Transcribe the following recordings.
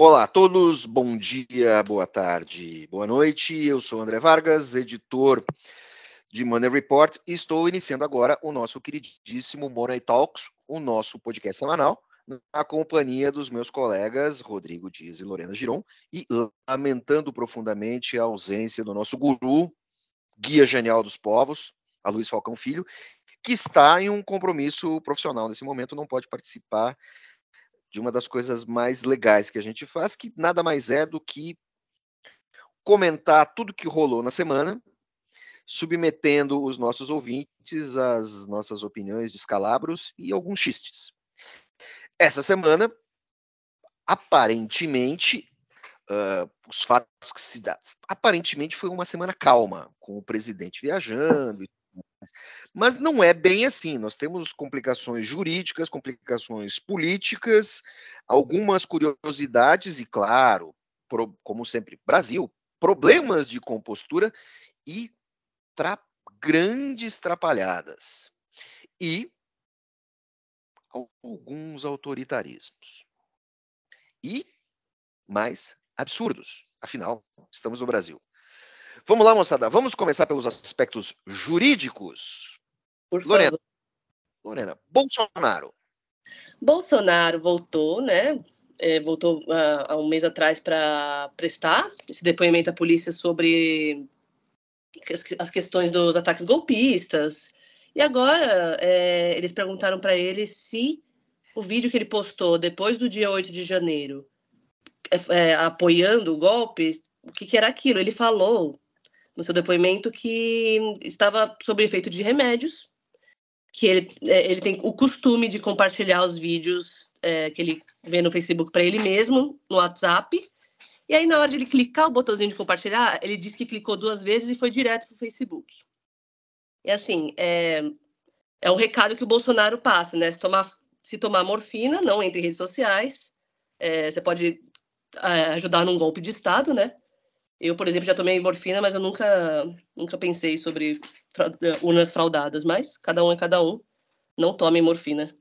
Olá a todos, bom dia, boa tarde, boa noite. Eu sou André Vargas, editor de Money Report, e estou iniciando agora o nosso queridíssimo Money Talks, o nosso podcast semanal, na companhia dos meus colegas Rodrigo Dias e Lorena Giron, e lamentando profundamente a ausência do nosso guru, guia genial dos povos, a Luiz Falcão Filho, que está em um compromisso profissional nesse momento, não pode participar de uma das coisas mais legais que a gente faz, que nada mais é do que comentar tudo que rolou na semana, submetendo os nossos ouvintes às nossas opiniões de escalabros e alguns xistes. Essa semana, aparentemente, uh, os fatos que se dá, aparentemente foi uma semana calma, com o presidente viajando e mas não é bem assim. Nós temos complicações jurídicas, complicações políticas, algumas curiosidades e, claro, pro, como sempre, Brasil, problemas de compostura e tra grandes trapalhadas. E alguns autoritarismos. E mais absurdos. Afinal, estamos no Brasil. Vamos lá, moçada. Vamos começar pelos aspectos jurídicos. Por Lorena. Favor. Lorena, Bolsonaro. Bolsonaro voltou, né? É, voltou uh, há um mês atrás para prestar esse depoimento à polícia sobre as questões dos ataques golpistas. E agora é, eles perguntaram para ele se o vídeo que ele postou depois do dia 8 de janeiro, é, apoiando o golpe, o que, que era aquilo. Ele falou no seu depoimento que estava sob efeito de remédios, que ele, é, ele tem o costume de compartilhar os vídeos é, que ele vê no Facebook para ele mesmo, no WhatsApp. E aí, na hora de ele clicar o botãozinho de compartilhar, ele disse que clicou duas vezes e foi direto para o Facebook. E assim, é, é um recado que o Bolsonaro passa, né? Se tomar, se tomar morfina, não entre redes sociais, é, você pode ajudar num golpe de Estado, né? Eu, por exemplo, já tomei morfina, mas eu nunca, nunca pensei sobre eh, urnas fraudadas. Mas cada um é cada um. Não tome morfina.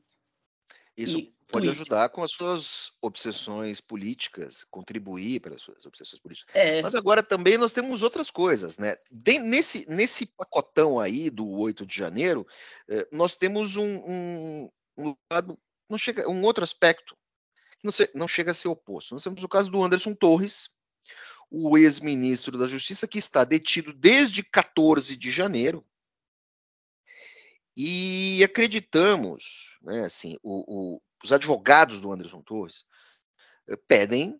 Isso e pode tweet. ajudar com as suas obsessões políticas, contribuir para as suas obsessões políticas. É. Mas agora também nós temos outras coisas, né? De, nesse, nesse pacotão aí do 8 de janeiro, eh, nós temos um, um, um lado, não chega, um outro aspecto não, se, não chega a ser oposto. Nós temos o caso do Anderson Torres, o ex-ministro da Justiça, que está detido desde 14 de janeiro. E acreditamos, né, assim, o, o, os advogados do Anderson Torres eh, pedem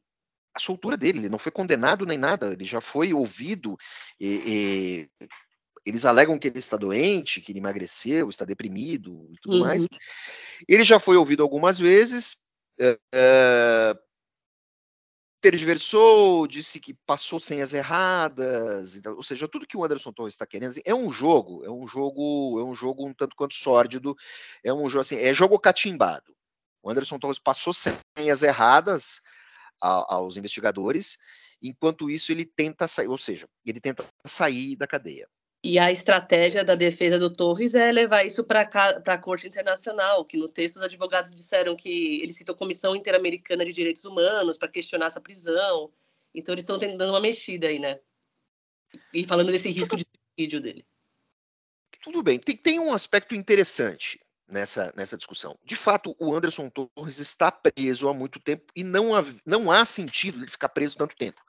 a soltura dele. Ele não foi condenado nem nada, ele já foi ouvido. E, e, eles alegam que ele está doente, que ele emagreceu, está deprimido e tudo uhum. mais. Ele já foi ouvido algumas vezes. É, é, tergiversou, disse que passou senhas erradas, então, ou seja, tudo que o Anderson Torres está querendo assim, é um jogo, é um jogo, é um jogo um tanto quanto sórdido, é um jogo assim, é jogo catimbado. O Anderson Torres passou senhas erradas a, aos investigadores, enquanto isso ele tenta sair, ou seja, ele tenta sair da cadeia. E a estratégia da defesa do Torres é levar isso para a Corte Internacional, que no texto os advogados disseram que ele citou Comissão Interamericana de Direitos Humanos para questionar essa prisão. Então eles estão tentando uma mexida aí, né? E falando desse risco de suicídio dele. Tudo bem. Tem, tem um aspecto interessante nessa, nessa discussão. De fato, o Anderson Torres está preso há muito tempo e não há, não há sentido ele ficar preso tanto tempo.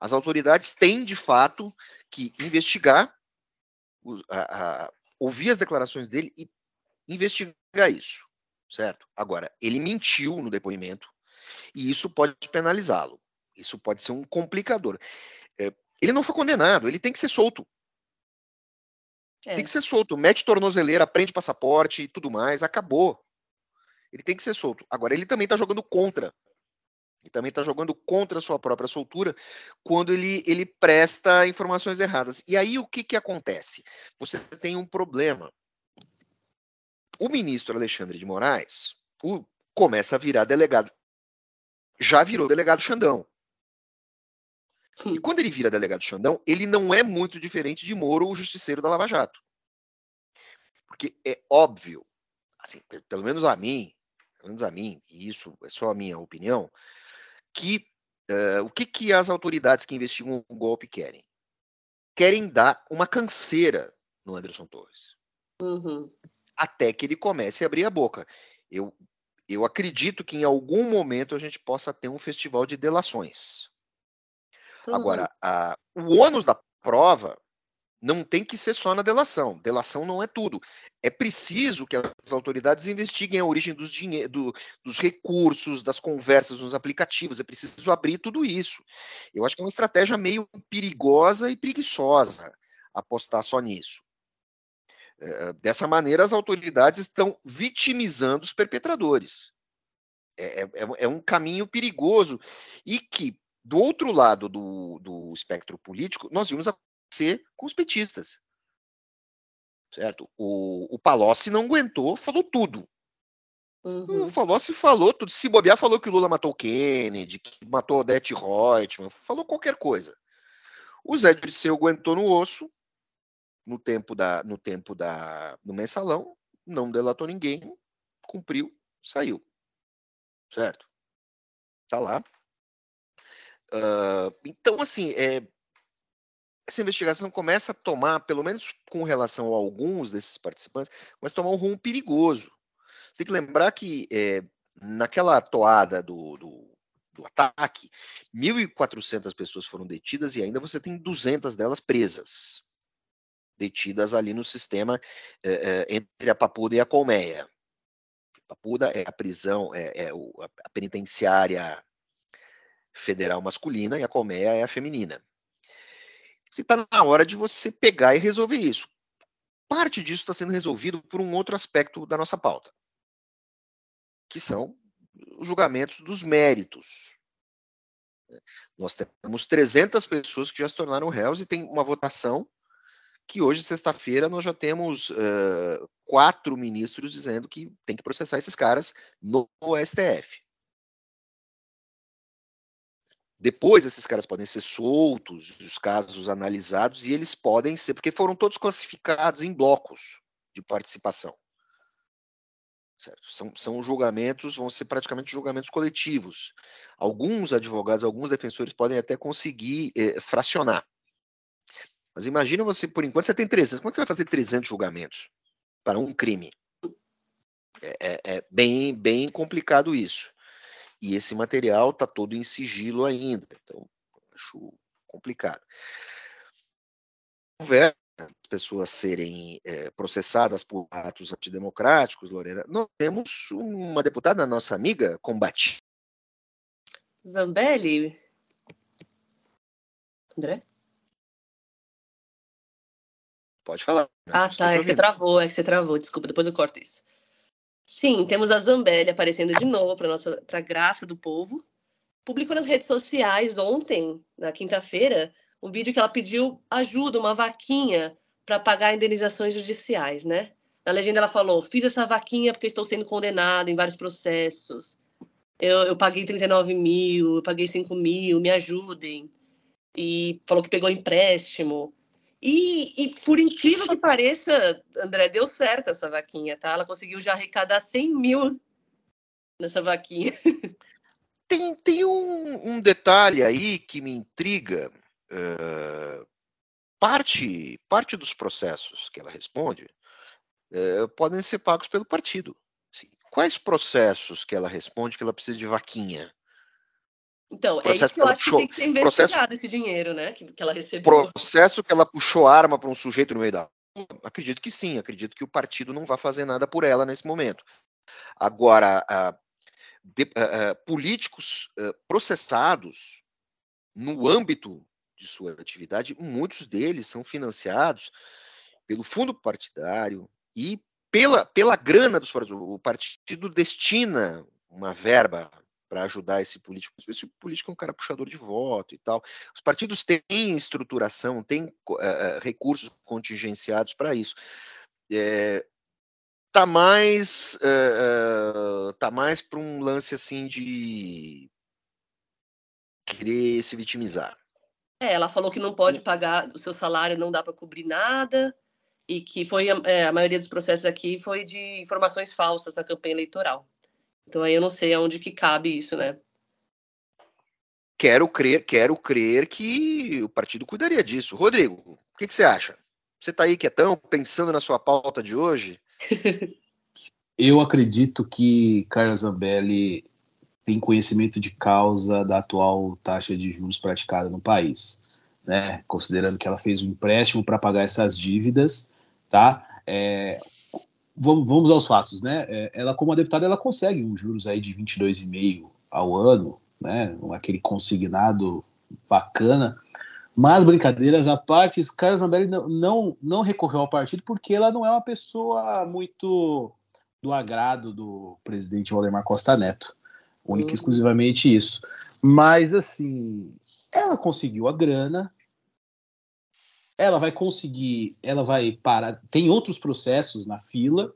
As autoridades têm, de fato, que investigar a, a, ouvir as declarações dele e investigar isso, certo? Agora, ele mentiu no depoimento e isso pode penalizá-lo. Isso pode ser um complicador. É, ele não foi condenado, ele tem que ser solto. É. Tem que ser solto. Mete tornozeleira, prende passaporte e tudo mais, acabou. Ele tem que ser solto. Agora, ele também está jogando contra e também está jogando contra a sua própria soltura quando ele, ele presta informações erradas. E aí o que, que acontece? Você tem um problema. O ministro Alexandre de Moraes o, começa a virar delegado. Já virou delegado Xandão. E quando ele vira delegado Xandão, ele não é muito diferente de Moro, o justiceiro da Lava Jato. Porque é óbvio, assim, pelo menos a mim, pelo menos a mim, e isso é só a minha opinião, que uh, o que, que as autoridades que investigam o golpe querem? Querem dar uma canseira no Anderson Torres. Uhum. Até que ele comece a abrir a boca. Eu, eu acredito que em algum momento a gente possa ter um festival de delações. Uhum. Agora, a, o ônus da prova não tem que ser só na delação. Delação não é tudo. É preciso que as autoridades investiguem a origem dos, do, dos recursos, das conversas nos aplicativos. É preciso abrir tudo isso. Eu acho que é uma estratégia meio perigosa e preguiçosa apostar só nisso. É, dessa maneira, as autoridades estão vitimizando os perpetradores. É, é, é um caminho perigoso e que do outro lado do, do espectro político, nós vimos acontecer com os petistas. Certo? O, o Palocci não aguentou, falou tudo. Uhum. O Palocci falou tudo. Se bobear, falou que o Lula matou Kennedy, que matou Odete Reutemann, falou qualquer coisa. O Zé Dirceu aguentou no osso, no tempo da, no tempo da, no mensalão, não delatou ninguém, cumpriu, saiu. Certo? Tá lá. Uh, então, assim, é, essa investigação começa a tomar, pelo menos com relação a alguns desses participantes, começa a tomar um rumo perigoso. Você tem que lembrar que é, naquela toada do, do, do ataque, 1.400 pessoas foram detidas e ainda você tem 200 delas presas, detidas ali no sistema é, é, entre a Papuda e a Colmeia. Papuda é a prisão, é, é a penitenciária federal masculina e a colmeia é a feminina. Se está na hora de você pegar e resolver isso. Parte disso está sendo resolvido por um outro aspecto da nossa pauta, que são os julgamentos dos méritos. Nós temos 300 pessoas que já se tornaram réus e tem uma votação que hoje, sexta-feira, nós já temos uh, quatro ministros dizendo que tem que processar esses caras no STF. Depois esses caras podem ser soltos, os casos analisados, e eles podem ser, porque foram todos classificados em blocos de participação. São, são julgamentos, vão ser praticamente julgamentos coletivos. Alguns advogados, alguns defensores podem até conseguir eh, fracionar. Mas imagina você, por enquanto, você tem 300. Como é que você vai fazer 300 julgamentos para um crime? É, é, é bem, bem complicado isso. E esse material está todo em sigilo ainda, então acho complicado. As pessoas serem é, processadas por atos antidemocráticos, Lorena, nós temos uma deputada, nossa amiga, combate. Zambelli? André? Pode falar. Né? Ah, tá, é que você travou, é que você travou, desculpa, depois eu corto isso. Sim, temos a Zambelli aparecendo de novo para nossa para graça do povo. Publicou nas redes sociais ontem, na quinta-feira, um vídeo que ela pediu ajuda, uma vaquinha para pagar indenizações judiciais, né? Na legenda ela falou: fiz essa vaquinha porque estou sendo condenado em vários processos. Eu, eu paguei 39 mil, eu paguei 5 mil, me ajudem. E falou que pegou empréstimo. E, e, por incrível que pareça, André, deu certo essa vaquinha, tá? Ela conseguiu já arrecadar 100 mil nessa vaquinha. Tem, tem um, um detalhe aí que me intriga. Uh, parte, parte dos processos que ela responde uh, podem ser pagos pelo partido. Quais processos que ela responde que ela precisa de vaquinha? Então, é isso que eu acho puxou, que tem que ser investigado processo, esse dinheiro, né? Que, que ela recebeu. Processo que ela puxou arma para um sujeito no meio da. Acredito que sim, acredito que o partido não vai fazer nada por ela nesse momento. Agora, de, políticos processados no âmbito de sua atividade, muitos deles são financiados pelo fundo partidário e pela, pela grana dos partidos. O partido destina uma verba para ajudar esse político. Esse político é um cara puxador de voto e tal. Os partidos têm estruturação, têm uh, recursos contingenciados para isso. É, tá mais uh, tá mais para um lance assim de querer se vitimizar. É, ela falou que não pode pagar o seu salário, não dá para cobrir nada, e que foi é, a maioria dos processos aqui foi de informações falsas na campanha eleitoral. Então aí eu não sei aonde que cabe isso, né? Quero crer, quero crer que o partido cuidaria disso. Rodrigo, o que, que você acha? Você está aí quietão, pensando na sua pauta de hoje? eu acredito que Carla Zambelli tem conhecimento de causa da atual taxa de juros praticada no país, né? Considerando que ela fez um empréstimo para pagar essas dívidas, tá? É, vamos, vamos aos fatos, né? É, ela, como deputada, ela consegue uns juros aí de 22,5 ao ano, né? Aquele consignado bacana. Mas, brincadeiras à parte, Carlos Zambelli não, não, não recorreu ao partido porque ela não é uma pessoa muito do agrado do presidente Valdemar Costa Neto única e uhum. exclusivamente isso. Mas assim, ela conseguiu a grana, ela vai conseguir, ela vai parar, tem outros processos na fila,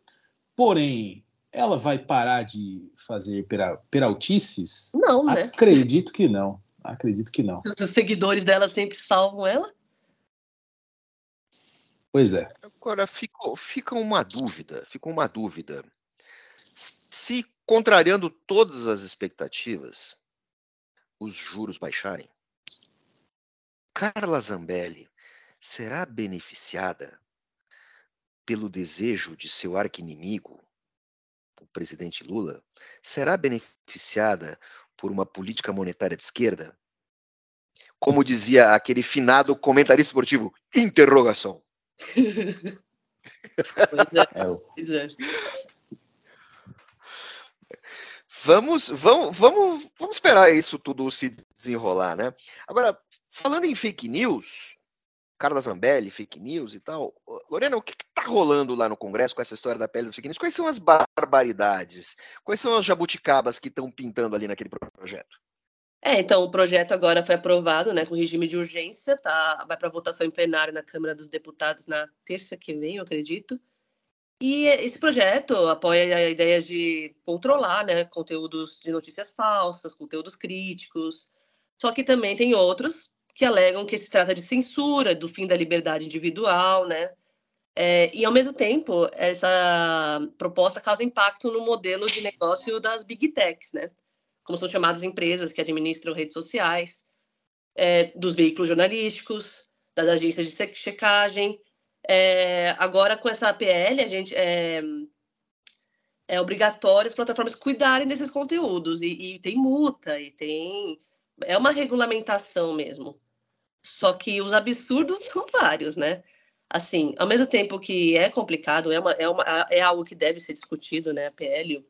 porém, ela vai parar de fazer pera, peraltices? Não, né? Acredito que não. Acredito que não. Os seguidores dela sempre salvam ela? Pois é. Agora fica, fica uma dúvida, fica uma dúvida. Se contrariando todas as expectativas, os juros baixarem, Carla Zambelli será beneficiada pelo desejo de seu arqui-inimigo, o presidente Lula? Será beneficiada por uma política monetária de esquerda? Como dizia aquele finado comentarista esportivo, interrogação. pois é. é. Vamos, vamos, vamos, vamos esperar isso tudo se desenrolar, né? Agora, falando em fake news, Carla Zambelli, fake news e tal. Lorena, o que está rolando lá no Congresso com essa história da pele das fake news? Quais são as barbaridades? Quais são as jabuticabas que estão pintando ali naquele projeto? É, então o projeto agora foi aprovado, né, com regime de urgência, tá? Vai para votação em plenário na Câmara dos Deputados na terça que vem, eu acredito. E esse projeto apoia a ideia de controlar né, conteúdos de notícias falsas, conteúdos críticos. Só que também tem outros que alegam que se trata de censura, do fim da liberdade individual, né? É, e, ao mesmo tempo, essa proposta causa impacto no modelo de negócio das big techs, né? Como são chamadas empresas que administram redes sociais, é, dos veículos jornalísticos, das agências de checagem é, agora, com essa APL, a gente é, é obrigatório as plataformas cuidarem desses conteúdos. E, e, tem multa, e tem. É uma regulamentação mesmo. Só que os absurdos são vários, né? Assim, ao mesmo tempo que é complicado, é, uma, é, uma, é algo que deve ser discutido, né? A PL.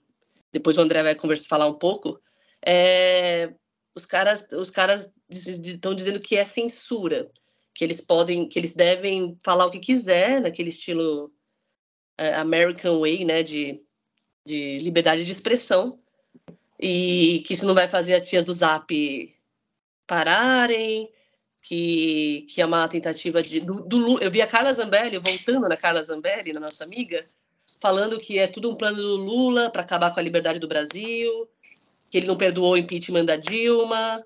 Depois o André vai conversar, falar um pouco. É, os caras os caras estão dizendo que é censura que eles podem, que eles devem falar o que quiser naquele estilo uh, American Way, né, de, de liberdade de expressão, e que isso não vai fazer as tias do Zap pararem, que, que é uma tentativa de do, do, eu vi a Carla Zambelli voltando na Carla Zambelli, na nossa amiga, falando que é tudo um plano do Lula para acabar com a liberdade do Brasil, que ele não perdoou o impeachment da Dilma,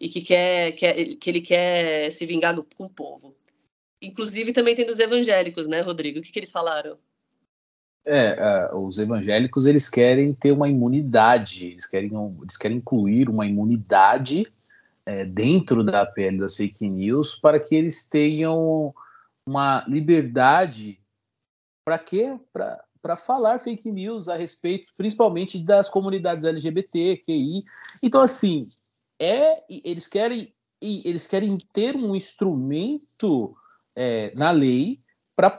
e que, quer, quer, que ele quer se vingar do, com o povo. Inclusive também tem dos evangélicos, né, Rodrigo? O que, que eles falaram? É, uh, os evangélicos eles querem ter uma imunidade, eles querem, eles querem incluir uma imunidade é, dentro da PL das fake news para que eles tenham uma liberdade para quê? Para falar fake news a respeito, principalmente das comunidades LGBT, QI. Então, assim, é eles querem eles querem ter um instrumento é, na lei para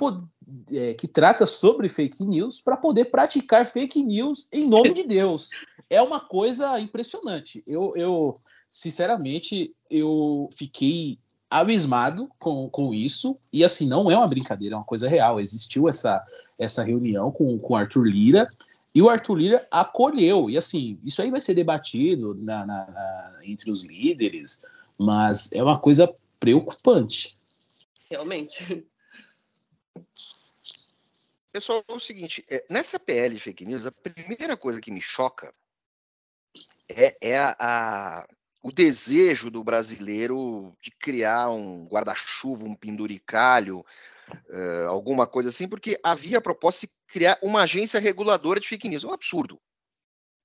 é, que trata sobre fake news para poder praticar fake news em nome de Deus. É uma coisa impressionante. Eu, eu sinceramente eu fiquei abismado com, com isso e assim não é uma brincadeira, é uma coisa real. Existiu essa essa reunião com com Arthur Lira e o Arthur Lira acolheu. E assim, isso aí vai ser debatido na, na, na, entre os líderes, mas é uma coisa preocupante. Realmente. Pessoal, é o seguinte, é, nessa PL fake news, a primeira coisa que me choca é, é a, a, o desejo do brasileiro de criar um guarda-chuva, um penduricalho, uh, alguma coisa assim, porque havia a proposta de criar uma agência reguladora de fake news. É um absurdo.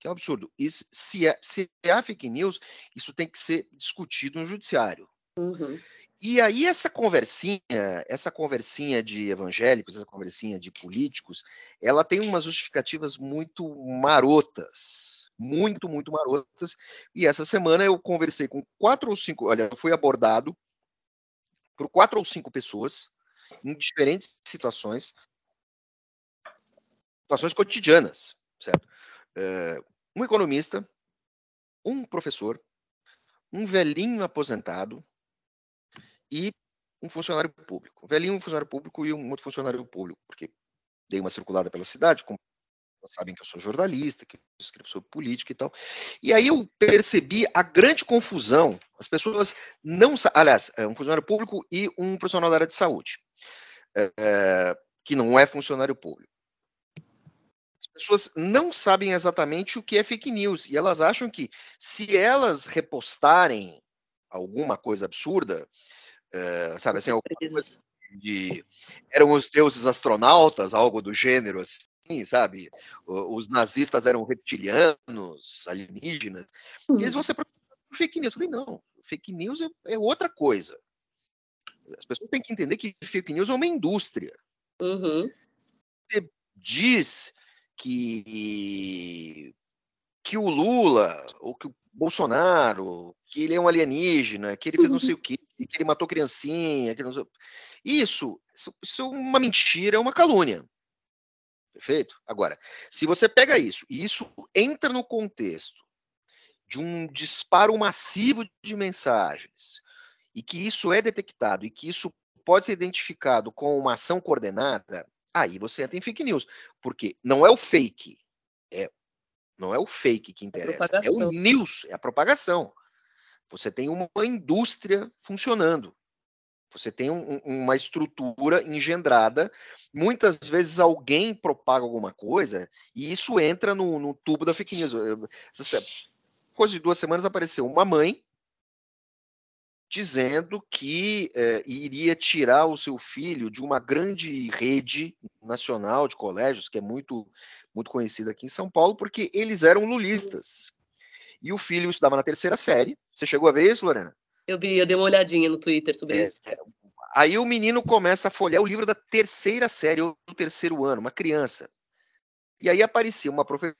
É um absurdo. Isso, se, é, se há fake news, isso tem que ser discutido no judiciário. Uhum. E aí essa conversinha, essa conversinha de evangélicos, essa conversinha de políticos, ela tem umas justificativas muito marotas, muito, muito marotas. E essa semana eu conversei com quatro ou cinco, olha, eu fui abordado por quatro ou cinco pessoas em diferentes situações, situações cotidianas, certo? Eh, um economista, um professor, um velhinho aposentado, e um funcionário público. Um velhinho, um funcionário público e um outro funcionário público, porque dei uma circulada pela cidade, como sabem que eu sou jornalista, que escrevo sobre política e tal. E aí eu percebi a grande confusão. As pessoas não. Aliás, é um funcionário público e um profissional da área de saúde, é, que não é funcionário público. As pessoas não sabem exatamente o que é fake news e elas acham que se elas repostarem alguma coisa absurda, é, sabe assim, de, eram os deuses astronautas, algo do gênero assim, sabe? Os nazistas eram reptilianos, alienígenas. Hum. E eles vão ser fake news. Eu falei, não, fake news é, é, outra coisa. As pessoas têm que entender que fake news é uma indústria. Uhum. Você diz que que o Lula ou que o Bolsonaro, que ele é um alienígena, que ele fez não sei o quê, que ele matou criancinha, que não isso, isso é uma mentira, é uma calúnia. Perfeito? Agora, se você pega isso e isso entra no contexto de um disparo massivo de mensagens e que isso é detectado e que isso pode ser identificado com uma ação coordenada, aí você entra em fake news, porque não é o fake, é não é o fake que interessa, é o news, é a propagação. Você tem uma indústria funcionando. Você tem um, uma estrutura engendrada. Muitas vezes alguém propaga alguma coisa e isso entra no, no tubo da fake news. Depois de duas semanas apareceu uma mãe dizendo que eh, iria tirar o seu filho de uma grande rede nacional de colégios, que é muito, muito conhecida aqui em São Paulo, porque eles eram lulistas. E o filho estudava na terceira série. Você chegou a ver isso, Lorena? Eu vi, eu dei uma olhadinha no Twitter sobre é, isso. É, aí o menino começa a folhear o livro da terceira série, ou do terceiro ano, uma criança. E aí aparecia uma professora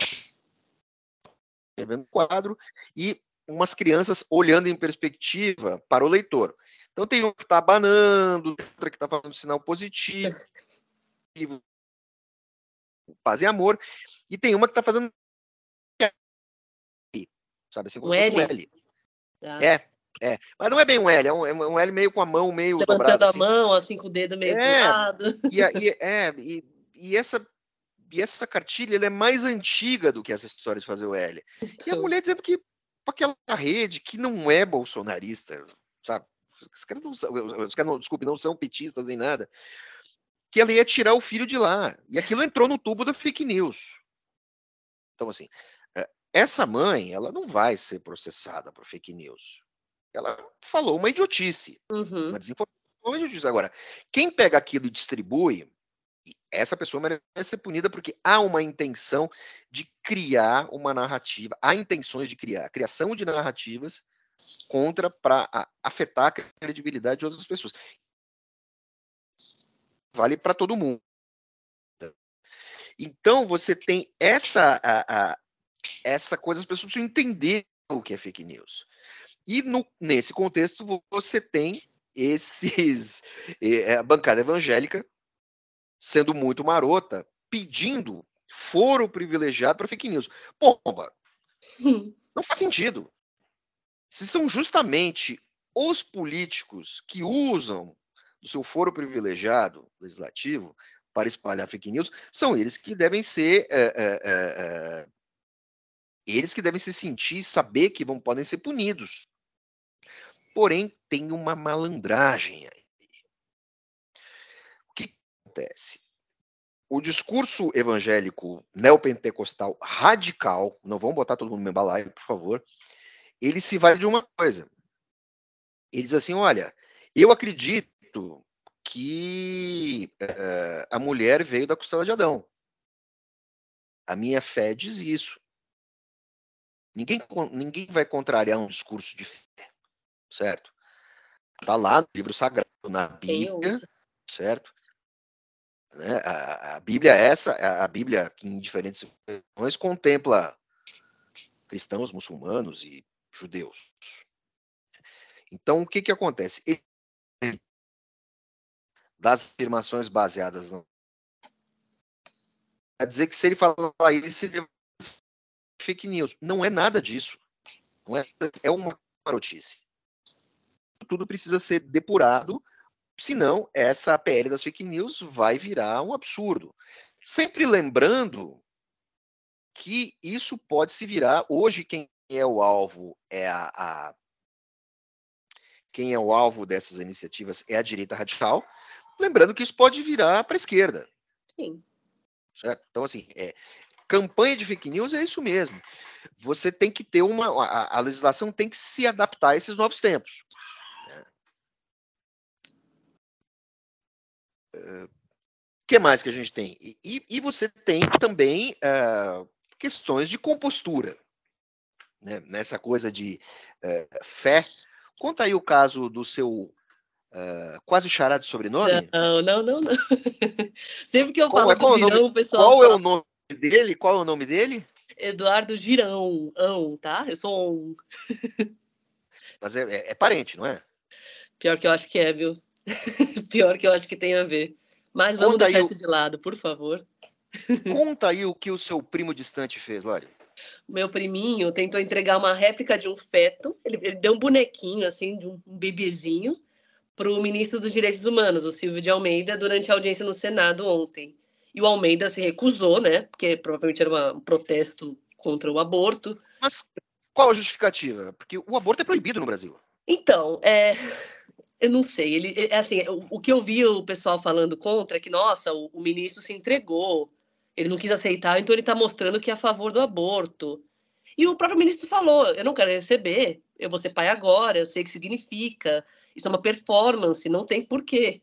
escrevendo quadro e umas crianças olhando em perspectiva para o leitor. Então tem um que está abanando, outra que está fazendo sinal positivo, paz e amor, e tem uma que está fazendo sabe assim, um L. Um L. Tá. É, é, mas não é bem um L, é um, é um L meio com a mão meio Levantando dobrada, a assim. mão, assim, com o dedo meio é, lado. E, e, é, e, e, essa, e essa cartilha é mais antiga do que essa história de fazer o L. Então. E a então. mulher dizendo que aquela rede que não é bolsonarista, sabe? Os caras não são, os caras não, desculpe, não são petistas nem nada. Que ela ia tirar o filho de lá. E aquilo entrou no tubo da fake news. Então, assim, é, essa mãe, ela não vai ser processada por fake news. Ela falou uma idiotice, uhum. uma desinformação, uma idiotice. Agora, quem pega aquilo e distribui, essa pessoa merece ser punida porque há uma intenção de criar uma narrativa, há intenções de criar, criação de narrativas contra para afetar a credibilidade de outras pessoas. Vale para todo mundo. Então você tem essa a, a, essa coisa, as pessoas precisam entender o que é fake news. E no, nesse contexto você tem esses é, a bancada evangélica sendo muito marota, pedindo foro privilegiado para fake news. Pomba, não faz sentido. Se são justamente os políticos que usam o seu foro privilegiado legislativo para espalhar fake news, são eles que devem ser é, é, eles que devem se sentir saber que vão podem ser punidos. Porém, tem uma malandragem aí acontece? O discurso evangélico neopentecostal radical, não vamos botar todo mundo no embalaio, por favor, ele se vale de uma coisa. Ele diz assim: olha, eu acredito que uh, a mulher veio da costela de Adão. A minha fé diz isso. Ninguém, ninguém vai contrariar um discurso de fé, certo? Está lá no livro sagrado, na Bíblia, certo? Né? A, a, Bíblia é essa, a, a Bíblia que em diferentes versões contempla cristãos, muçulmanos e judeus. Então, o que, que acontece? Das afirmações baseadas no. Quer dizer que se ele falar isso, ele fake news. Não é nada disso. Não é, é uma notícia. Tudo precisa ser depurado, senão essa PL das fake news vai virar um absurdo. Sempre lembrando que isso pode se virar. Hoje, quem é o alvo é a, a quem é o alvo dessas iniciativas é a direita radical. Lembrando que isso pode virar para a esquerda. Sim. Certo? Então, assim, é, campanha de fake news é isso mesmo. Você tem que ter uma. A, a legislação tem que se adaptar a esses novos tempos. O uh, que mais que a gente tem? E, e você tem também uh, questões de compostura. Né? Nessa coisa de uh, fé. Conta aí o caso do seu Uh, quase chará de sobrenome? Não, não, não, não. Sempre que eu qual falo é, qual Girão, o pessoal. Qual fala... é o nome dele? Qual é o nome dele? Eduardo Girão, ão, tá? Eu sou um. Mas é, é, é, parente, não é? Pior que eu acho que é, viu? Pior que eu acho que tem a ver. Mas vamos Conta deixar isso o... de lado, por favor. Conta aí o que o seu primo distante fez, Lória. Meu priminho tentou entregar uma réplica de um feto. Ele, ele deu um bonequinho, assim, de um, um bebezinho para o ministro dos Direitos Humanos, o Silvio de Almeida, durante a audiência no Senado ontem. E o Almeida se recusou, né? Porque provavelmente era uma, um protesto contra o aborto. Mas qual a justificativa? Porque o aborto é proibido no Brasil. Então, é, eu não sei. Ele, é assim, o, o, que eu vi o pessoal falando contra é que, nossa, o, o ministro se entregou, ele não quis aceitar, então ele está mostrando que é a favor do aborto. E o próprio ministro falou: eu não quero receber, eu vou ser pai agora, eu sei o que significa. Isso é uma performance, não tem porquê.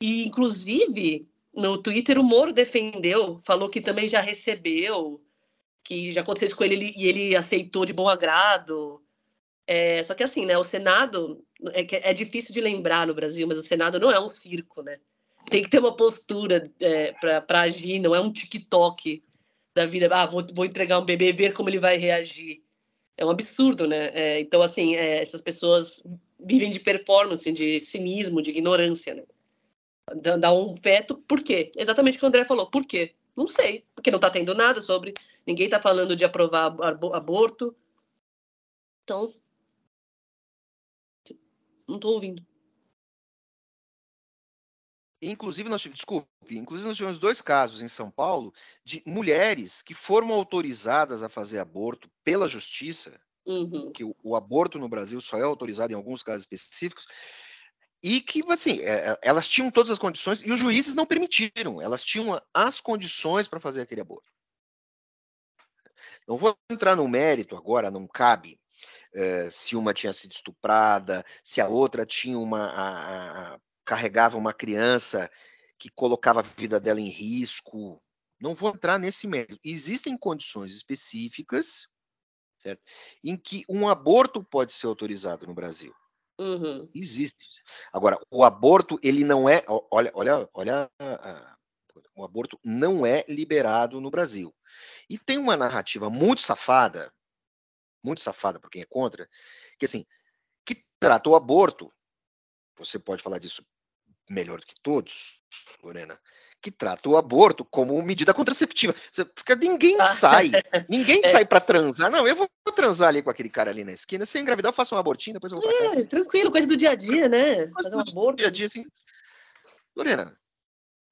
E, inclusive, no Twitter, o Moro defendeu, falou que também já recebeu, que já aconteceu isso com ele e ele aceitou de bom agrado. É, só que assim, né, o Senado, é, é difícil de lembrar no Brasil, mas o Senado não é um circo, né? Tem que ter uma postura é, para agir, não é um TikTok da vida. Ah, vou, vou entregar um bebê ver como ele vai reagir. É um absurdo, né? É, então, assim, é, essas pessoas vivem de performance, de cinismo, de ignorância, né? Dá um veto, por quê? Exatamente o que o André falou, por quê? Não sei, porque não está tendo nada sobre, ninguém está falando de aprovar aborto. Então, não estou ouvindo. Inclusive, nós desculpe, inclusive nós tivemos dois casos em São Paulo de mulheres que foram autorizadas a fazer aborto pela justiça uhum. que o, o, aborto no Brasil só é autorizado em alguns casos específicos, e que, assim, é, é elas tinham todas as condições e os juízes não permitiram, elas tinham as condições para fazer aquele aborto. Não vou entrar no mérito agora, não cabe, é, se uma tinha sido estuprada, se a outra tinha uma. A, a, carregava uma criança que colocava a vida dela em risco. Não vou entrar nesse mérito. Existem condições específicas certo? Em que um aborto pode ser autorizado no Brasil. Uhum. Existe. Agora, o aborto, ele não é. Olha, olha, olha. O aborto não é liberado no Brasil. E tem uma narrativa muito safada, muito safada para quem é contra, que assim, que trata o aborto, você pode falar disso melhor do que todos, Lorena, que trata o aborto como medida contraceptiva. Porque ninguém ah. sai, ninguém é. sai para transar. Não, eu vou transar ali com aquele cara ali na esquina. Se eu engravidar, eu faço um abortinho, depois eu vou pra é, casa. Tranquilo, coisa do dia a dia, né? Fazer um aborto. Dia a dia, assim. Lorena.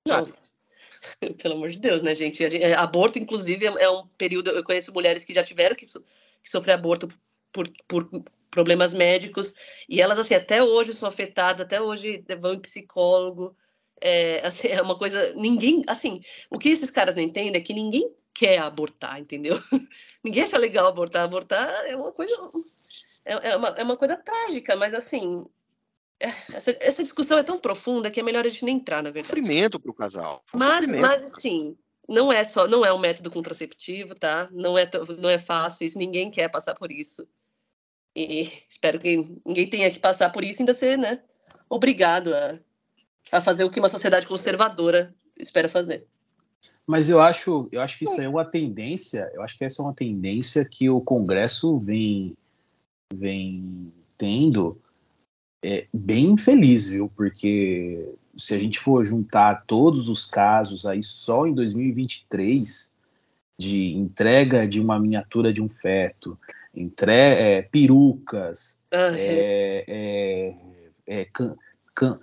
Não. Pelo amor de Deus, né, gente? É, aborto, inclusive, é, é um período. Eu conheço mulheres que já tiveram que, so, que sofrer aborto por, por problemas médicos, e elas, assim, até hoje são afetadas, até hoje vão em psicólogo. É, assim, é uma coisa. Ninguém. Assim, o que esses caras não entendem é que ninguém quer abortar, entendeu? ninguém acha legal abortar. Abortar é uma coisa é, é, uma, é uma coisa trágica, mas assim é, essa, essa discussão é tão profunda que é melhor a gente nem entrar, na verdade. Sofrimento para o casal. Mas, mas assim, não é só, não é um método contraceptivo, tá? Não é, não é fácil isso, ninguém quer passar por isso. E espero que ninguém tenha que passar por isso ainda ser, né, obrigado a, a fazer o que uma sociedade conservadora espera fazer. Mas eu acho, eu acho que isso é uma tendência, eu acho que essa é uma tendência que o Congresso vem, vem tendo é, bem infeliz, viu? Porque se a gente for juntar todos os casos aí só em 2023 de entrega de uma miniatura de um feto, entre, é, perucas, uhum. é, é, can,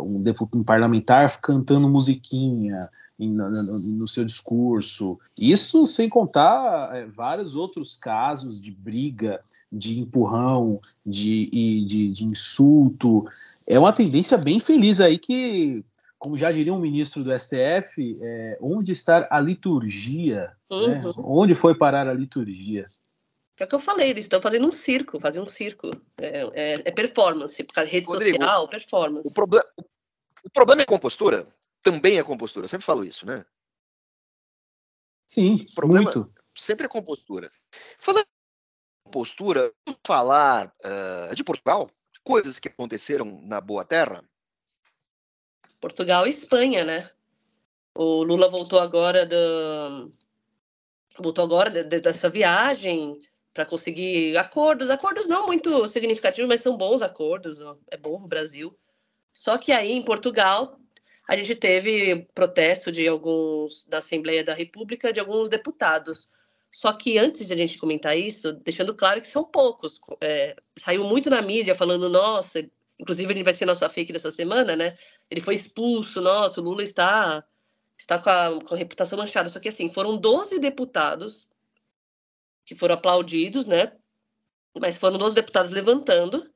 um, um parlamentar cantando musiquinha, no, no, no, seu discurso. Isso sem contar é, vários outros casos de briga, de empurrão, de, de, de, insulto. É uma tendência bem feliz aí que, como já diria um ministro do STF, é, onde está a liturgia? Né? Uhum. Né? Onde foi parar a liturgia? É o que eu falei, eles estão fazendo um circo, fazendo um circo. É, é, é performance, por causa de rede Rodrigo, social, performance. O, proble o problema é compostura também é compostura. Eu sempre falo isso, né? Sim, o problema muito. sempre é compostura. Falando em compostura, falar uh, de Portugal, coisas que aconteceram na Boa Terra. Portugal e Espanha, né? O Lula voltou agora do voltou agora de, de, dessa viagem para conseguir acordos, acordos não muito significativos, mas são bons acordos, é bom o Brasil. Só que aí em Portugal a gente teve protesto de alguns da Assembleia da República, de alguns deputados. Só que antes de a gente comentar isso, deixando claro que são poucos, é, saiu muito na mídia falando, nossa, inclusive ele vai ser nossa fake dessa semana, né? Ele foi expulso, nossa, o Lula está está com a, com a reputação manchada. Só que assim, foram 12 deputados que foram aplaudidos, né? Mas foram 12 deputados levantando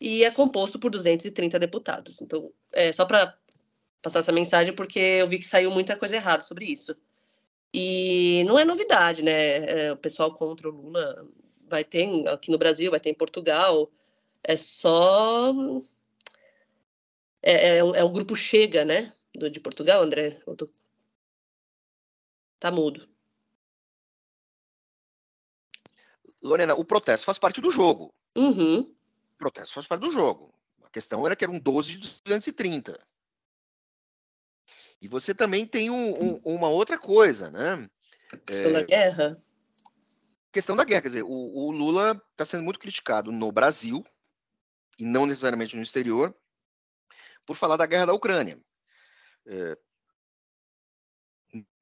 e é composto por 230 deputados. Então, é, só para passar essa mensagem porque eu vi que saiu muita coisa errada sobre isso. E não é novidade, né? É, o pessoal contra o Lula vai ter aqui no Brasil, vai ter em Portugal. É só. É, é, é o grupo Chega, né? Do, de Portugal, André? Tô... Tá mudo. Lorena, o protesto faz parte do jogo. Uhum. O protesto faz parte do jogo. A questão era que eram 12 de 230. E você também tem um, um, uma outra coisa, né? Questão é, da guerra. Questão da guerra, quer dizer, o, o Lula está sendo muito criticado no Brasil, e não necessariamente no exterior, por falar da guerra da Ucrânia. É,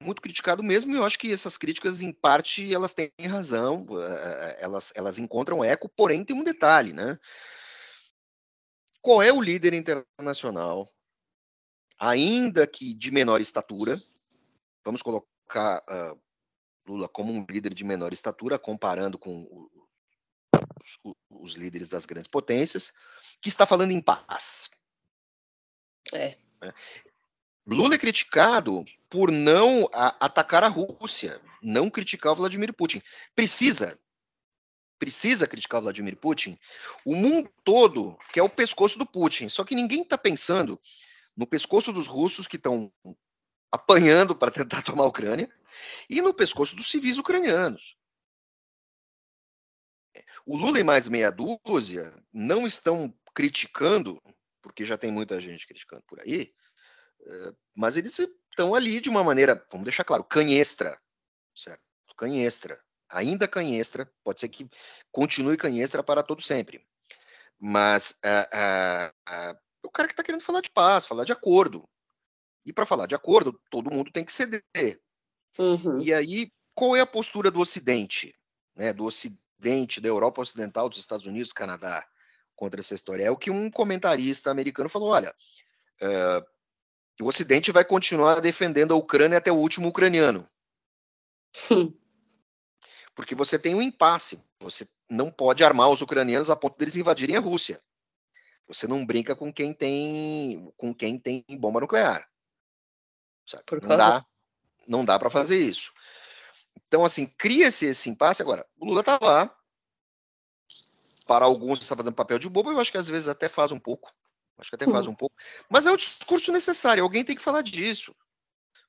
muito criticado mesmo, e eu acho que essas críticas, em parte, elas têm razão, é, elas, elas encontram eco, porém tem um detalhe, né? Qual é o líder internacional ainda que de menor estatura, vamos colocar uh, Lula como um líder de menor estatura, comparando com os, os, líderes das grandes potências, que está falando em paz. É. Lula é criticado por não a, atacar a Rússia, não criticar o Vladimir Putin. Precisa, precisa criticar o Vladimir Putin. O mundo todo quer o pescoço do Putin, só que ninguém está pensando no pescoço dos russos que estão apanhando para tentar tomar a Ucrânia e no pescoço dos civis ucranianos. O Lula e mais meia dúzia não estão criticando, porque já tem muita gente criticando por aí, mas eles estão ali de uma maneira, vamos deixar claro, canhestra, certo? Canhestra. Ainda canhestra, pode ser que continue canhestra para todo sempre. Mas o cara que está querendo falar de paz, falar de acordo. E para falar de acordo, todo mundo tem que ceder. Uhum. E aí, qual é a postura do Ocidente, né, do Ocidente, da Europa Ocidental, dos Estados Unidos, Canadá, contra essa história? É o que um comentarista americano falou: olha, uh, o Ocidente vai continuar defendendo a Ucrânia até o último ucraniano. Porque você tem um impasse. Você não pode armar os ucranianos a ponto deles invadirem a Rússia. Você não brinca com quem tem com quem tem bomba nuclear. Não dá, não dá para fazer isso. Então, assim, cria-se esse impasse. Agora, o Lula está lá. Para alguns está fazendo papel de bobo, eu acho que às vezes até faz um pouco. Acho que até faz um pouco. Mas é o discurso necessário. Alguém tem que falar disso.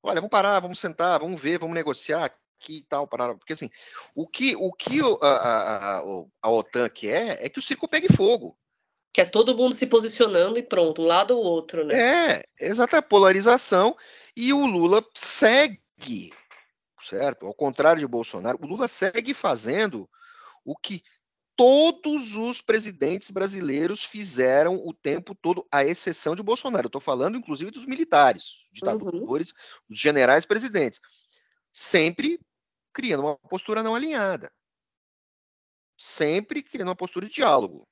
Olha, vamos parar, vamos sentar, vamos ver, vamos negociar aqui e tal. Parar. Porque assim, o que, o que a, a, a, a OTAN quer é que o circo pegue fogo. Que é todo mundo se posicionando e pronto, um lado ou outro, né? É, exata a polarização. E o Lula segue, certo? Ao contrário de Bolsonaro, o Lula segue fazendo o que todos os presidentes brasileiros fizeram o tempo todo, à exceção de Bolsonaro. Estou falando, inclusive, dos militares, ditadores, uhum. os generais presidentes. Sempre criando uma postura não alinhada. Sempre criando uma postura de diálogo.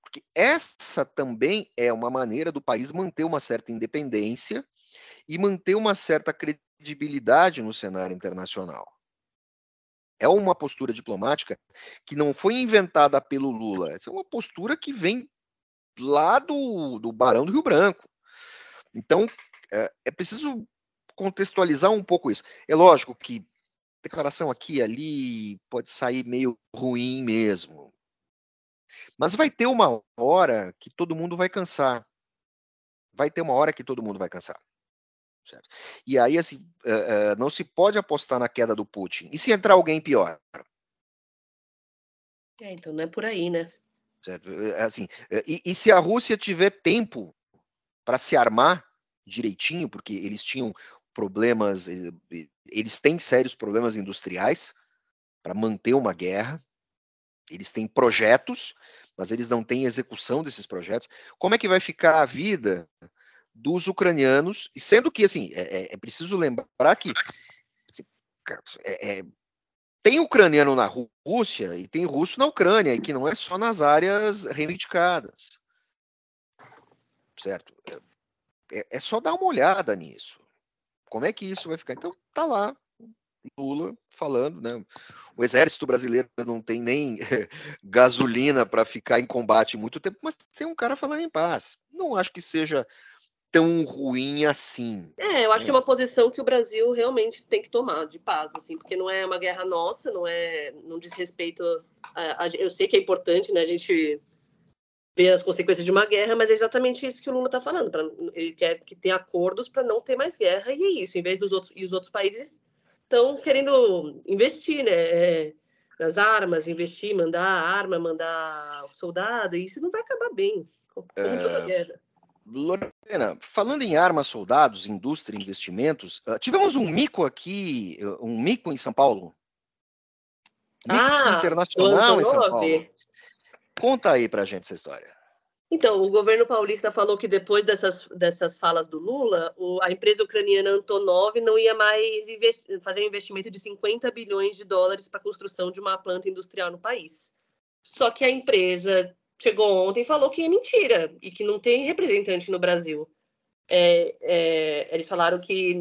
Porque essa também é uma maneira do país manter uma certa independência e manter uma certa credibilidade no cenário internacional. É uma postura diplomática que não foi inventada pelo Lula. Essa é uma postura que vem lá do, do Barão do Rio Branco. Então, é, é preciso contextualizar um pouco isso. É lógico que declaração aqui e ali pode sair meio ruim mesmo. Mas vai ter uma hora que todo mundo vai cansar. Vai ter uma hora que todo mundo vai cansar. Certo? E aí, assim, uh, uh, não se pode apostar na queda do Putin. E se entrar alguém pior? É, então não é por aí, né? Certo? Assim, e, e se a Rússia tiver tempo para se armar direitinho, porque eles tinham problemas, eles têm sérios problemas industriais para manter uma guerra, eles têm projetos, mas eles não têm execução desses projetos. Como é que vai ficar a vida dos ucranianos, e sendo que, assim, é, é, é preciso lembrar que assim, é, é, tem ucraniano na Rússia e tem russo na Ucrânia, e que não é só nas áreas reivindicadas. Certo? É, é só dar uma olhada nisso. Como é que isso vai ficar? Então, tá lá, Lula falando, né? O exército brasileiro não tem nem gasolina para ficar em combate muito tempo, mas tem um cara falando em paz. Não acho que seja tão ruim assim. É, eu acho que é uma posição que o Brasil realmente tem que tomar de paz, assim, porque não é uma guerra nossa, não é, não diz respeito. A, a, eu sei que é importante, né, a gente ver as consequências de uma guerra, mas é exatamente isso que o Lula está falando. Pra, ele quer que tenha acordos para não ter mais guerra e é isso. Em vez dos outros e os outros países estão querendo investir, né? É, nas armas, investir, mandar arma, mandar soldado, e isso não vai acabar bem, como é... toda guerra. Lorena, falando em armas, soldados, indústria, investimentos, uh, tivemos um mico aqui, um mico em São Paulo. Mico ah, internacional em São Paulo. Conta aí pra gente essa história. Então, o governo paulista falou que depois dessas, dessas falas do Lula, o, a empresa ucraniana Antonov não ia mais investi fazer investimento de 50 bilhões de dólares para a construção de uma planta industrial no país. Só que a empresa chegou ontem e falou que é mentira e que não tem representante no Brasil. É, é, eles falaram que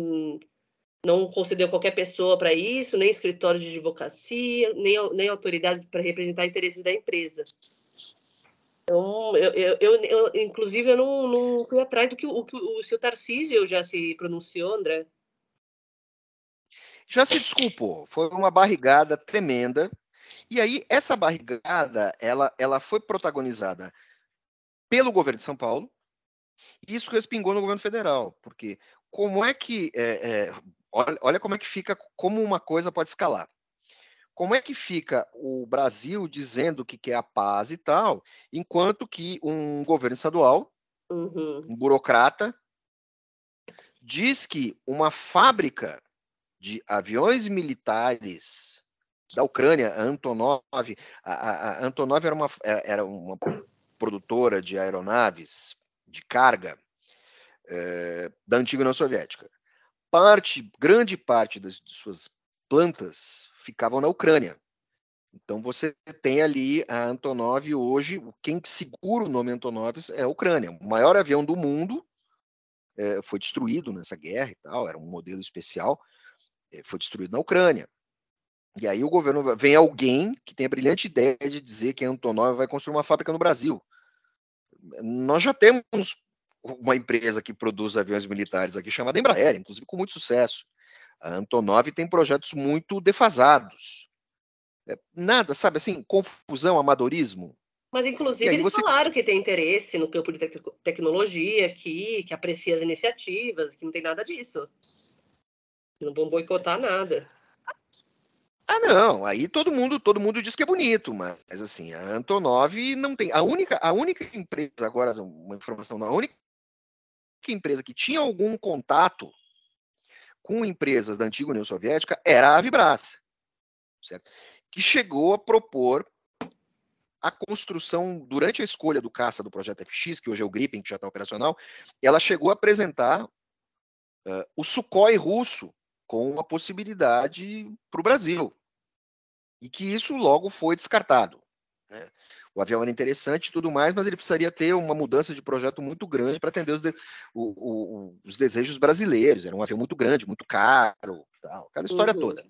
não concedeu qualquer pessoa para isso, nem escritório de advocacia, nem, nem autoridade para representar interesses da empresa. Então, eu, eu, eu, eu, inclusive, eu não, não fui atrás do que o, o, o seu Tarcísio já se pronunciou, André. Já se desculpou. Foi uma barrigada tremenda. E aí, essa barrigada, ela, ela foi protagonizada pelo governo de São Paulo, e isso respingou no governo federal, porque como é que. É, é, olha, olha como é que fica, como uma coisa pode escalar. Como é que fica o Brasil dizendo que quer a paz e tal, enquanto que um governo estadual, uhum. um burocrata, diz que uma fábrica de aviões militares da Ucrânia, a Antonov. A, a, Antonov era uma, é, era uma produtora de aeronaves de carga é, da antiga União Soviética. Parte, grande parte das, suas plantas ficavam na Ucrânia. Então você tem ali a Antonov hoje, quem segura o nome Antonov é a Ucrânia. O maior avião do mundo é, foi destruído nessa guerra e tal, era um modelo especial, foi destruído na Ucrânia. E aí o governo vem alguém que tem a brilhante ideia de dizer que a Antonov vai construir uma fábrica no Brasil. Nós já temos uma empresa que produz aviões militares aqui chamada Embraer, inclusive com muito sucesso. A Antonov tem projetos muito defasados. É, nada, sabe assim, confusão, amadorismo. Mas, inclusive, eles você... falaram que tem interesse no campo de te tecnologia aqui, que aprecia as iniciativas, que não tem nada disso. Não vão boicotar nada. Ah, não. Aí todo mundo, todo mundo diz que é bonito, mas, assim, a Antonov não tem. A única, a única empresa, agora, uma informação, a única empresa que tinha algum contato com empresas da antiga União Soviética era a Vibras, certo? Que chegou a propor a construção, durante a escolha do caça do projeto FX, que hoje é o Gripen, que já está operacional, ela chegou a apresentar uh, o Sukhoi russo com uma possibilidade para o Brasil. E que isso logo foi descartado. Né? O avião era interessante e tudo mais, mas ele precisaria ter uma mudança de projeto muito grande para atender os, de, o, o, os, desejos brasileiros. Era um avião muito grande, muito caro, tal, aquela história uhum. toda.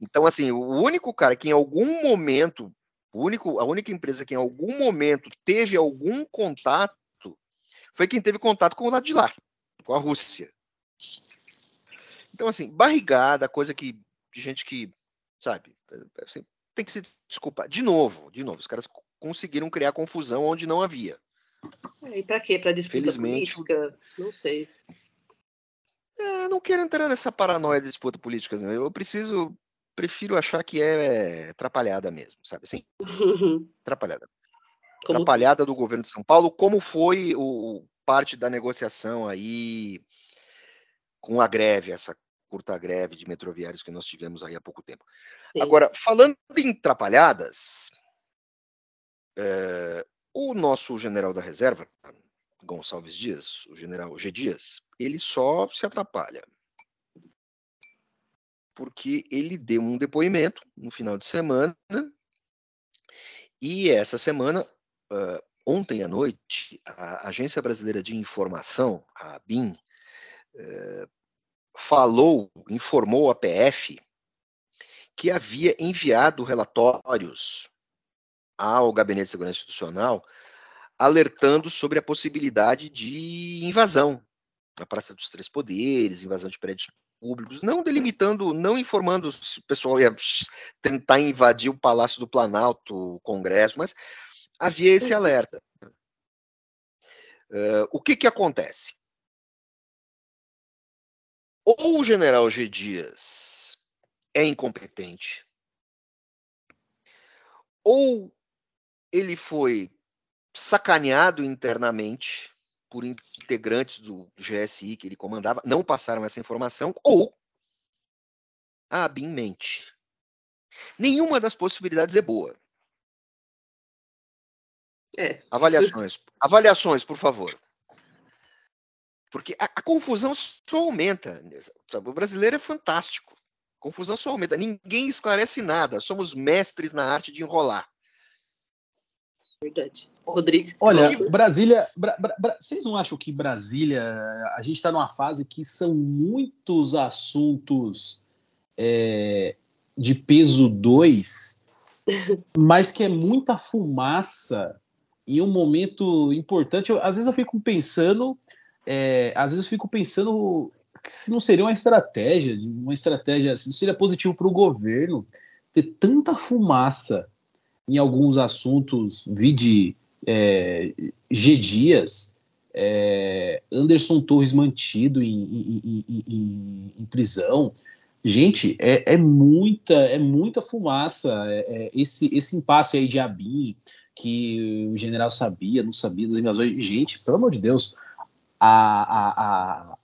Então, assim, o único cara que em algum momento, o único, a única empresa que em algum momento teve algum contato foi quem teve contato com o lado de lá, com a Rússia. Então, assim, barrigada, coisa que de gente que, sabe, assim, tem que se desculpar. De novo, de novo, os caras conseguiram criar confusão onde não havia. É, e para quê? Para disputa Felizmente, política? Não sei. É, não quero entrar nessa paranoia de disputa política. Não. Eu preciso, prefiro achar que é atrapalhada mesmo, sabe assim? atrapalhada. Como... Atrapalhada do governo de São Paulo, como foi o parte da negociação aí com a greve, essa curta greve de metroviários que nós tivemos aí há pouco tempo. Sim. Agora, falando em atrapalhadas, é, o nosso general da reserva, Gonçalves Dias, o general G. Dias, ele só se atrapalha. Porque ele deu um depoimento no final de semana, e essa semana, uh, ontem à noite, a Agência Brasileira de Informação, a ABIN, uh, falou, informou a PF que havia enviado relatórios ao Gabinete de Segurança Institucional alertando sobre a possibilidade de invasão na Praça dos Três Poderes, invasão de prédios públicos, não delimitando, não informando se o pessoal ia tentar invadir o Palácio do Planalto, o Congresso, mas havia esse alerta. Uh, o que que acontece? Ou o general G. Dias é incompetente, ou ele foi sacaneado internamente por integrantes do GSI que ele comandava, não passaram essa informação, ou a ABIN mente. Nenhuma das possibilidades é boa. É. Avaliações. Avaliações, por favor. Porque a, a, confusão só aumenta. O brasileiro é fantástico. A confusão só aumenta. Ninguém esclarece nada. Somos mestres na arte de enrolar. Verdade. Rodrigo. Olha, Brasília. Bra, Bra, vocês não acham que Brasília. A gente está numa fase que são muitos assuntos é, de peso 2, mas que é muita fumaça em um momento importante. Eu, às vezes eu fico pensando é, às vezes eu fico pensando se não seria uma estratégia, uma estratégia, se não seria positivo para o governo ter tanta fumaça em alguns assuntos, vide é, G. Dias, é, Anderson Torres mantido em, em, em, em prisão. Gente, é, é, muita, é muita fumaça. É, é, esse, esse impasse aí de Abin, que o general sabia, não sabia das invasões. Gente, pelo amor de Deus, a, a, a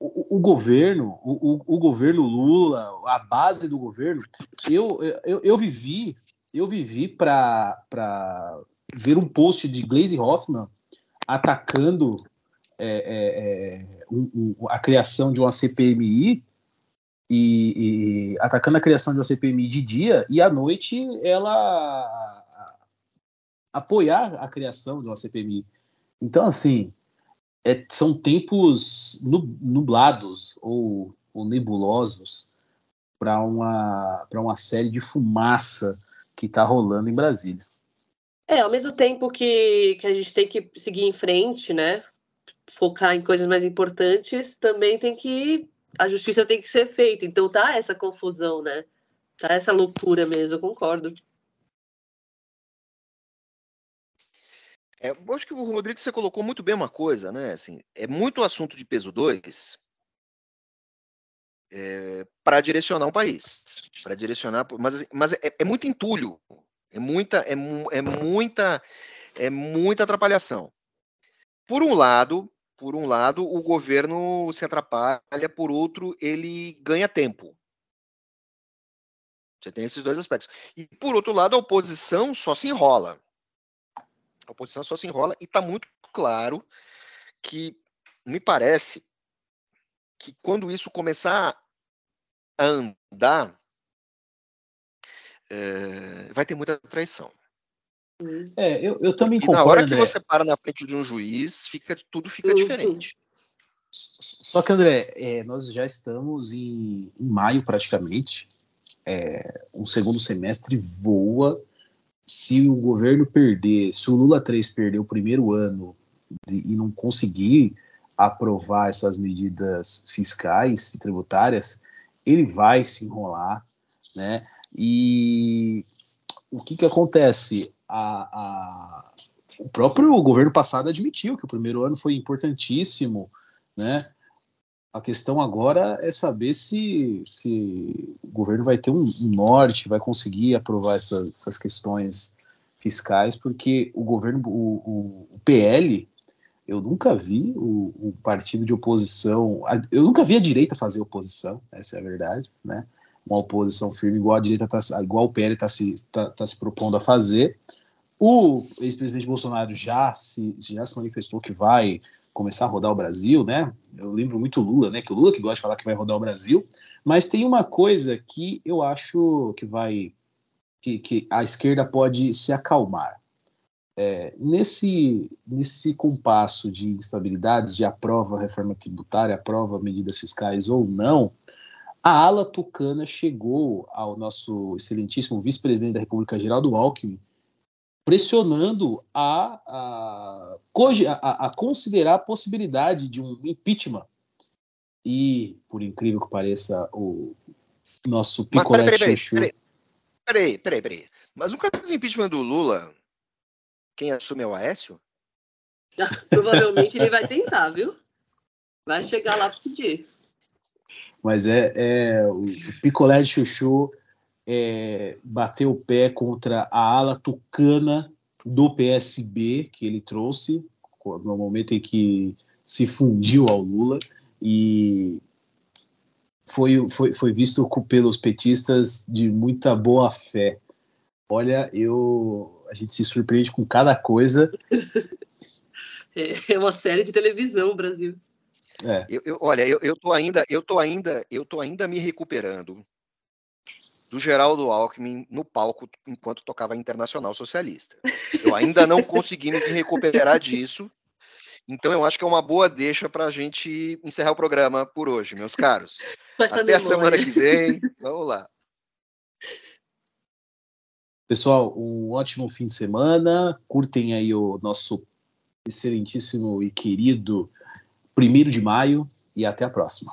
o, o, governo, o, o, governo Lula, a base do governo, eu, eu, eu vivi, eu vivi para ver um post de Glaze Hoffman atacando é, é, é, um, um, a criação de uma CPMI e, e, atacando a criação de uma CPMI de dia e à noite ela apoiar a criação de uma CPMI. Então, assim, é, são tempos nublados ou, ou nebulosos para uma, uma série de fumaça que está rolando em Brasília. É, ao mesmo tempo que, que a gente tem que seguir em frente, né? Focar em coisas mais importantes, também tem que a justiça tem que ser feita. Então tá essa confusão, né? Tá essa loucura mesmo, eu concordo. É, eu acho que o Rodrigo você colocou muito bem uma coisa, né? Assim, é muito assunto de peso 2 é, para direcionar um país, para direcionar, mas, assim, mas é, é, muito entulho, é muita, é, é muita, é muita atrapalhação. Por um lado, por um lado, o governo se atrapalha, por outro, ele ganha tempo. Você tem esses dois aspectos. E por outro lado, a oposição só se enrola. A oposição só se enrola e está muito claro que me parece que quando isso começar a andar, é, vai ter muita traição. É, eu, eu também e concordo. na hora que você para na frente de um juiz, fica, tudo fica diferente. Só que, André, é, nós já estamos em, em maio praticamente. É, um segundo semestre voa. Se o governo perder, se o Lula 3 perder o primeiro ano de, e não conseguir aprovar essas medidas fiscais e tributárias, ele vai se enrolar, né? E o que que acontece? A, a, o próprio governo passado admitiu que o primeiro ano foi importantíssimo, né? A questão agora é saber se, se o governo vai ter um, um norte, vai conseguir aprovar essa, essas questões fiscais, porque o governo, o, o, o PL, eu nunca vi o, o, partido de oposição, eu nunca vi a direita fazer oposição, essa é a verdade, né? Uma oposição firme igual a direita tá, igual o PL está se, tá, tá se propondo a fazer. O ex-presidente Bolsonaro já se, já se manifestou que vai começar a rodar o Brasil, né? Eu lembro muito Lula, né? Que o Lula que gosta de falar que vai rodar o Brasil, mas tem uma coisa que eu acho que vai que, que a esquerda pode se acalmar. É, nesse, nesse compasso de instabilidades, de aprova reforma tributária, aprova medidas fiscais ou não, a ala tucana chegou ao nosso excelentíssimo vice-presidente da República, Geraldo Alckmin, pressionando a, a, a, a, considerar a possibilidade de um impeachment. E, por incrível que pareça, o nosso picolé Mas peraí, peraí, peraí, peraí, peraí, Mas no caso do impeachment do Lula, quem assume é o Aécio? Provavelmente ele vai tentar, viu? Vai chegar lá para pedir. Mas é, é o, picolé de chuchu é, bateu o pé contra a ala tucana do PSB que ele trouxe no momento em que se fundiu ao Lula e foi, foi, foi visto pelos petistas de muita boa fé. Olha, eu a gente se surpreende com cada coisa. É, é uma série de televisão, Brasil. É. Eu, eu, olha, eu, eu tô ainda, eu tô ainda, eu tô ainda me recuperando do Geraldo Alckmin no palco enquanto tocava Internacional Socialista. Eu ainda não consegui me recuperar disso. Então eu acho que é uma boa deixa para a gente encerrar o programa por hoje, meus caros. Até a semana que vem. Vamos lá. Pessoal, um ótimo fim de semana. Curtem aí o nosso excelentíssimo e querido primeiro de maio e até a próxima.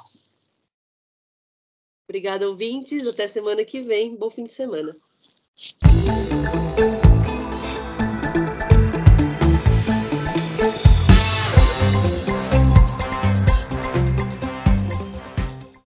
Obrigada, ouvintes. Até semana que vem. Bom fim de semana.